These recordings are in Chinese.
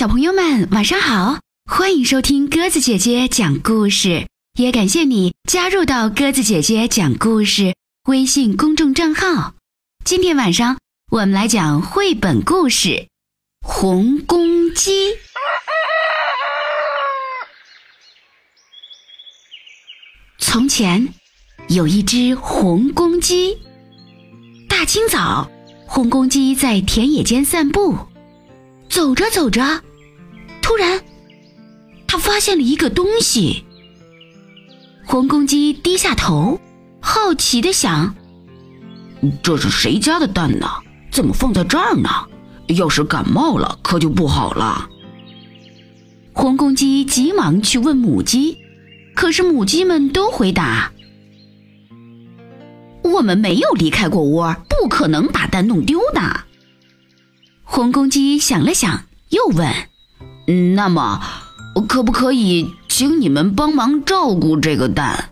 小朋友们，晚上好！欢迎收听鸽子姐姐讲故事，也感谢你加入到鸽子姐姐讲故事微信公众账号。今天晚上我们来讲绘本故事《红公鸡》。从前有一只红公鸡，大清早，红公鸡在田野间散步。走着走着，然，他发现了一个东西。红公鸡低下头，好奇的想：“这是谁家的蛋呢？怎么放在这儿呢？要是感冒了，可就不好了。”红公鸡急忙去问母鸡，可是母鸡们都回答：“我们没有离开过窝，不可能把蛋弄丢的。”红公鸡想了想，又问：“那么，可不可以请你们帮忙照顾这个蛋？”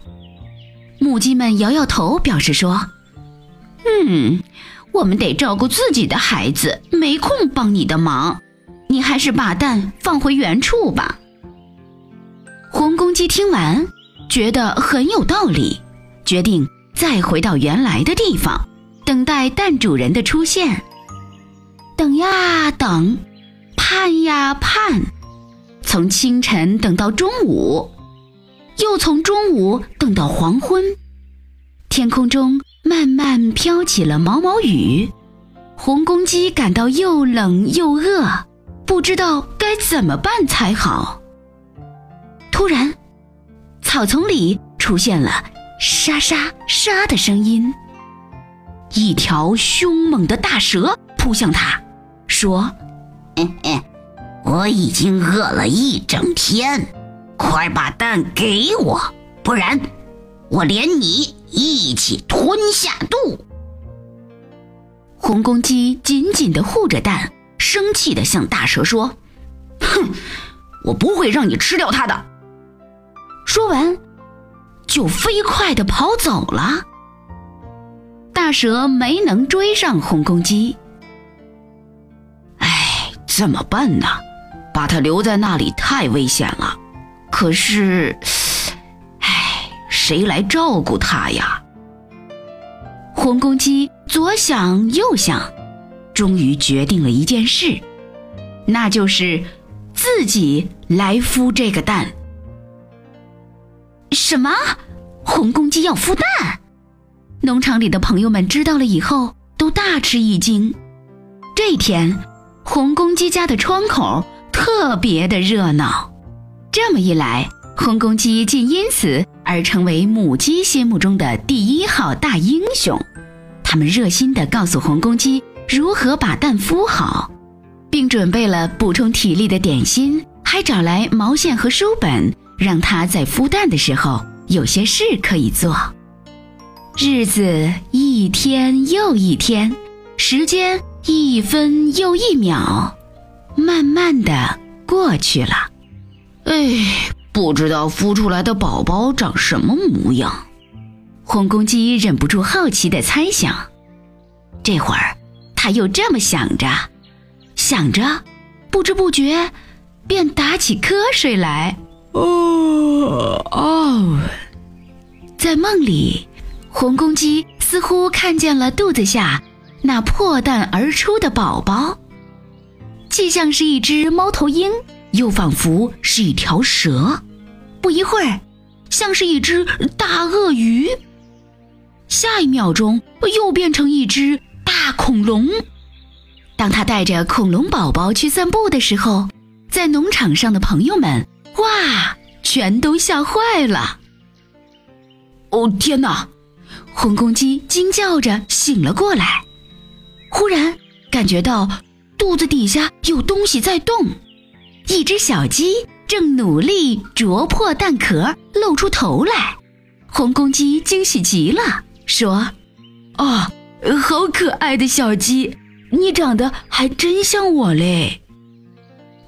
母鸡们摇摇头，表示说：“嗯，我们得照顾自己的孩子，没空帮你的忙。你还是把蛋放回原处吧。”红公鸡听完，觉得很有道理，决定再回到原来的地方，等待蛋主人的出现。等呀等，盼呀盼，从清晨等到中午，又从中午等到黄昏。天空中慢慢飘起了毛毛雨，红公鸡感到又冷又饿，不知道该怎么办才好。突然，草丛里出现了沙沙沙的声音，一条凶猛的大蛇扑向它。说：“嘿嘿，我已经饿了一整天，快把蛋给我，不然我连你一起吞下肚。”红公鸡紧紧地护着蛋，生气地向大蛇说：“哼，我不会让你吃掉它的。”说完，就飞快地跑走了。大蛇没能追上红公鸡。怎么办呢？把它留在那里太危险了。可是，唉，谁来照顾它呀？红公鸡左想右想，终于决定了一件事，那就是自己来孵这个蛋。什么？红公鸡要孵蛋？农场里的朋友们知道了以后，都大吃一惊。这一天。红公鸡家的窗口特别的热闹，这么一来，红公鸡竟因此而成为母鸡心目中的第一号大英雄。他们热心地告诉红公鸡如何把蛋孵好，并准备了补充体力的点心，还找来毛线和书本，让它在孵蛋的时候有些事可以做。日子一天又一天，时间。一分又一秒，慢慢的过去了。哎，不知道孵出来的宝宝长什么模样？红公鸡忍不住好奇的猜想。这会儿，他又这么想着，想着，不知不觉，便打起瞌睡来。哦哦，在梦里，红公鸡似乎看见了肚子下。那破蛋而出的宝宝，既像是一只猫头鹰，又仿佛是一条蛇；不一会儿，像是一只大鳄鱼；下一秒钟，又变成一只大恐龙。当他带着恐龙宝宝去散步的时候，在农场上的朋友们，哇，全都吓坏了！哦，天哪！红公鸡惊叫着醒了过来。忽然感觉到肚子底下有东西在动，一只小鸡正努力啄破蛋壳，露出头来。红公鸡惊喜极了，说：“啊，好可爱的小鸡，你长得还真像我嘞！”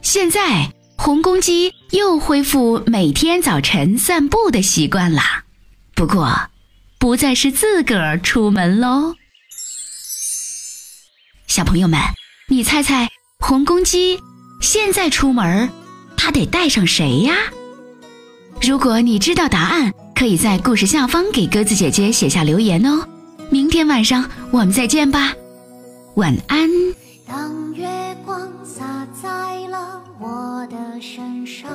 现在红公鸡又恢复每天早晨散步的习惯了，不过不再是自个儿出门喽。小朋友们，你猜猜红公鸡现在出门，它得带上谁呀？如果你知道答案，可以在故事下方给鸽子姐姐写下留言哦。明天晚上我们再见吧，晚安。当月光洒在了我的身上，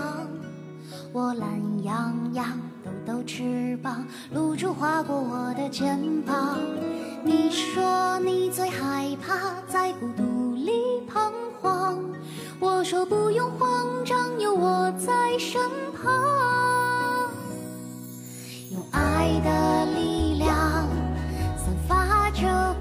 我懒洋洋抖翅膀，露珠划过我的肩膀。你说你最害怕在孤独里彷徨，我说不用慌张，有我在身旁。用爱的力量散发着。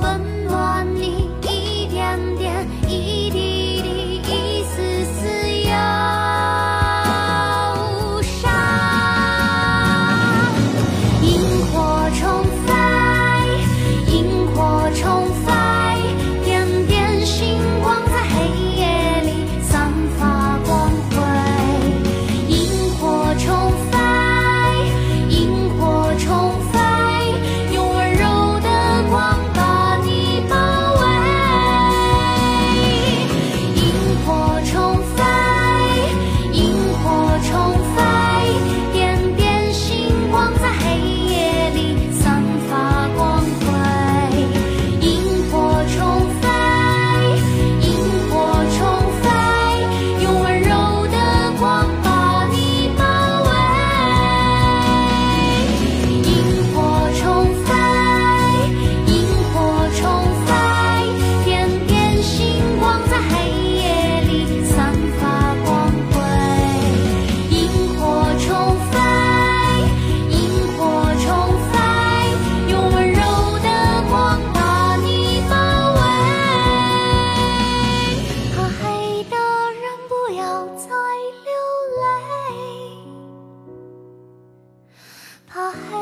分怕黑。